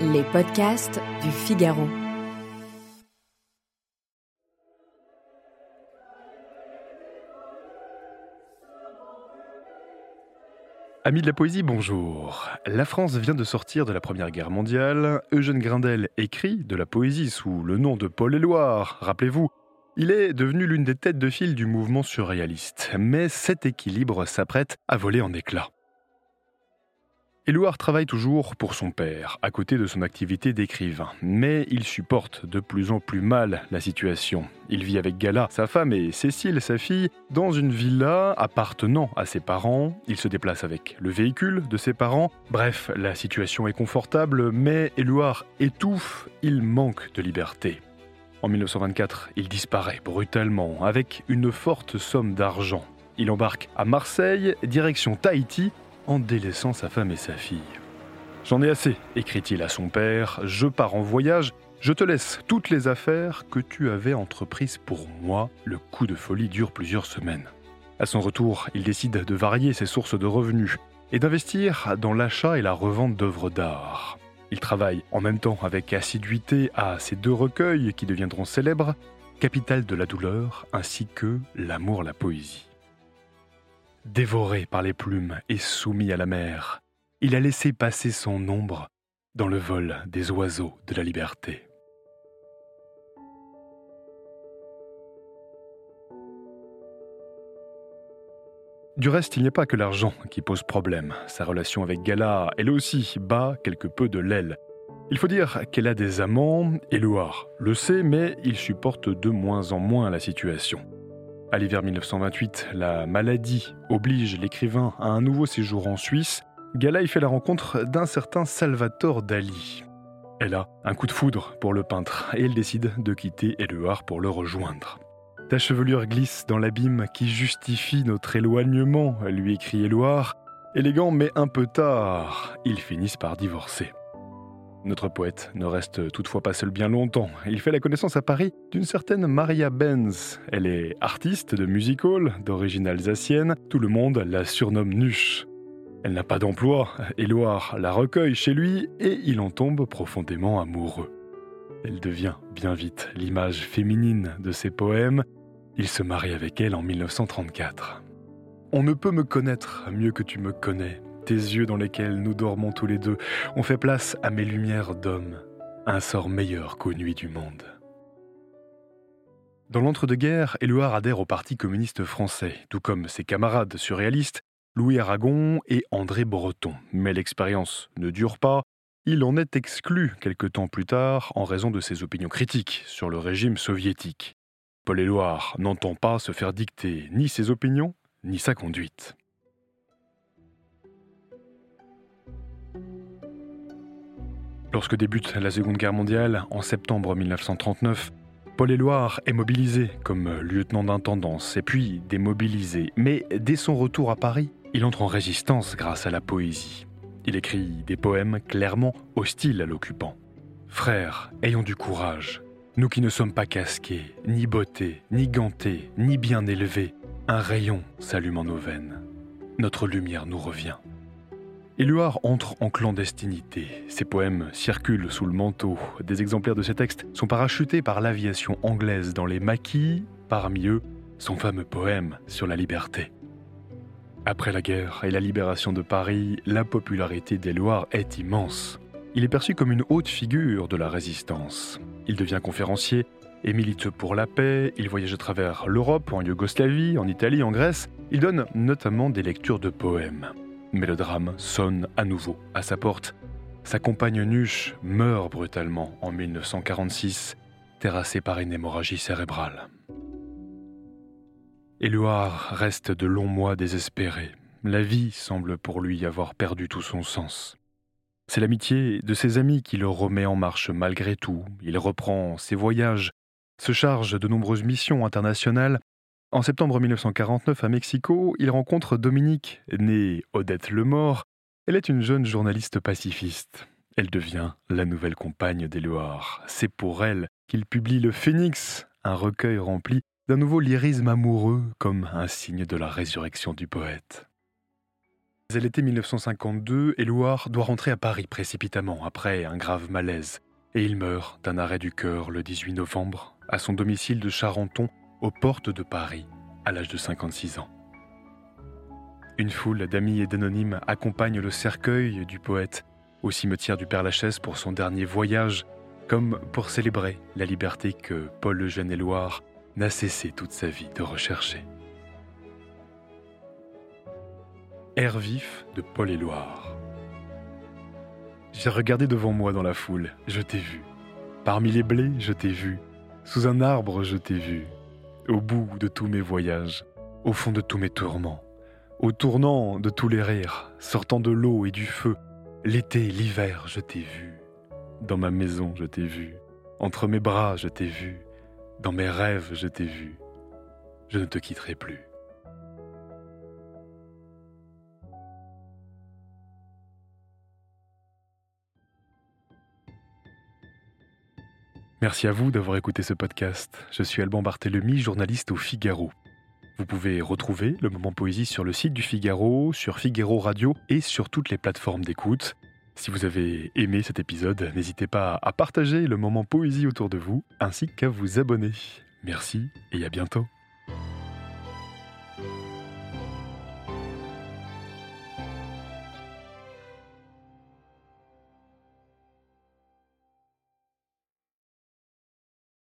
Les podcasts du Figaro. Amis de la poésie, bonjour. La France vient de sortir de la Première Guerre mondiale. Eugène Grindel écrit de la poésie sous le nom de Paul Éluard, rappelez-vous. Il est devenu l'une des têtes de file du mouvement surréaliste, mais cet équilibre s'apprête à voler en éclats. Éluard travaille toujours pour son père, à côté de son activité d'écrivain, mais il supporte de plus en plus mal la situation. Il vit avec Gala, sa femme, et Cécile, sa fille, dans une villa appartenant à ses parents. Il se déplace avec le véhicule de ses parents. Bref, la situation est confortable, mais Éluard étouffe, il manque de liberté. En 1924, il disparaît brutalement avec une forte somme d'argent. Il embarque à Marseille, direction Tahiti, en délaissant sa femme et sa fille. J'en ai assez, écrit-il à son père, je pars en voyage, je te laisse toutes les affaires que tu avais entreprises pour moi, le coup de folie dure plusieurs semaines. À son retour, il décide de varier ses sources de revenus et d'investir dans l'achat et la revente d'œuvres d'art. Il travaille en même temps avec assiduité à ces deux recueils qui deviendront célèbres, Capitale de la douleur ainsi que L'amour, la poésie. Dévoré par les plumes et soumis à la mer, il a laissé passer son ombre dans le vol des oiseaux de la liberté. Du reste, il n'y a pas que l'argent qui pose problème. Sa relation avec Gala, elle aussi, bat quelque peu de l'aile. Il faut dire qu'elle a des amants, Éluard le sait, mais il supporte de moins en moins la situation. À l'hiver 1928, la maladie oblige l'écrivain à un nouveau séjour en Suisse. Gala y fait la rencontre d'un certain Salvatore Dali. Elle a un coup de foudre pour le peintre et elle décide de quitter Éluard pour le rejoindre. Ta chevelure glisse dans l'abîme qui justifie notre éloignement, lui écrit Éluard. Élégant mais un peu tard, ils finissent par divorcer. Notre poète ne reste toutefois pas seul bien longtemps. Il fait la connaissance à Paris d'une certaine Maria Benz. Elle est artiste de musical, d'origine alsacienne. Tout le monde la surnomme Nuche. Elle n'a pas d'emploi. Éloire la recueille chez lui et il en tombe profondément amoureux. Elle devient bien vite l'image féminine de ses poèmes. Il se marie avec elle en 1934. On ne peut me connaître mieux que tu me connais, tes yeux dans lesquels nous dormons tous les deux ont fait place à mes lumières d'homme, un sort meilleur qu'aux nuits du monde. Dans l'entre-deux-guerres, Éluard adhère au Parti communiste français, tout comme ses camarades surréalistes Louis Aragon et André Breton. Mais l'expérience ne dure pas. Il en est exclu quelque temps plus tard en raison de ses opinions critiques sur le régime soviétique. Paul Éluard n'entend pas se faire dicter ni ses opinions, ni sa conduite. Lorsque débute la Seconde Guerre mondiale, en septembre 1939, Paul Éluard est mobilisé comme lieutenant d'intendance et puis démobilisé. Mais dès son retour à Paris, il entre en résistance grâce à la poésie. Il écrit des poèmes clairement hostiles à l'occupant. Frères, ayons du courage. Nous qui ne sommes pas casqués, ni bottés, ni gantés, ni bien élevés, un rayon s'allume en nos veines. Notre lumière nous revient. Éluard entre en clandestinité. Ses poèmes circulent sous le manteau. Des exemplaires de ses textes sont parachutés par l'aviation anglaise dans les maquis, parmi eux son fameux poème sur la liberté. Après la guerre et la libération de Paris, la popularité d'Éluard est immense. Il est perçu comme une haute figure de la résistance. Il devient conférencier et milite pour la paix, il voyage à travers l'Europe, en Yougoslavie, en Italie, en Grèce. Il donne notamment des lectures de poèmes. Mais le drame sonne à nouveau à sa porte. Sa compagne Nuche meurt brutalement en 1946, terrassée par une hémorragie cérébrale. Éluard reste de longs mois désespéré. La vie semble pour lui avoir perdu tout son sens. C'est l'amitié de ses amis qui le remet en marche malgré tout. Il reprend ses voyages, se charge de nombreuses missions internationales en septembre 1949, à Mexico, il rencontre Dominique, née Odette Lemort. Elle est une jeune journaliste pacifiste. Elle devient la nouvelle compagne d'Éluard. C'est pour elle qu'il publie Le Phénix, un recueil rempli d'un nouveau lyrisme amoureux comme un signe de la résurrection du poète. L'été 1952 et Loire doit rentrer à Paris précipitamment après un grave malaise. Et il meurt d'un arrêt du cœur le 18 novembre à son domicile de Charenton, aux portes de Paris, à l'âge de 56 ans. Une foule d'amis et d'anonymes accompagne le cercueil du poète au cimetière du Père-Lachaise pour son dernier voyage, comme pour célébrer la liberté que Paul Eugène Éloire n'a cessé toute sa vie de rechercher. Air vif de Paul Éloire. J'ai regardé devant moi dans la foule, je t'ai vu. Parmi les blés, je t'ai vu. Sous un arbre, je t'ai vu. Au bout de tous mes voyages, au fond de tous mes tourments, au tournant de tous les rires, sortant de l'eau et du feu, l'été, l'hiver, je t'ai vu. Dans ma maison, je t'ai vu. Entre mes bras, je t'ai vu. Dans mes rêves, je t'ai vu. Je ne te quitterai plus. Merci à vous d'avoir écouté ce podcast. Je suis Alban Barthélemy, journaliste au Figaro. Vous pouvez retrouver le moment poésie sur le site du Figaro, sur Figaro Radio et sur toutes les plateformes d'écoute. Si vous avez aimé cet épisode, n'hésitez pas à partager le moment poésie autour de vous ainsi qu'à vous abonner. Merci et à bientôt.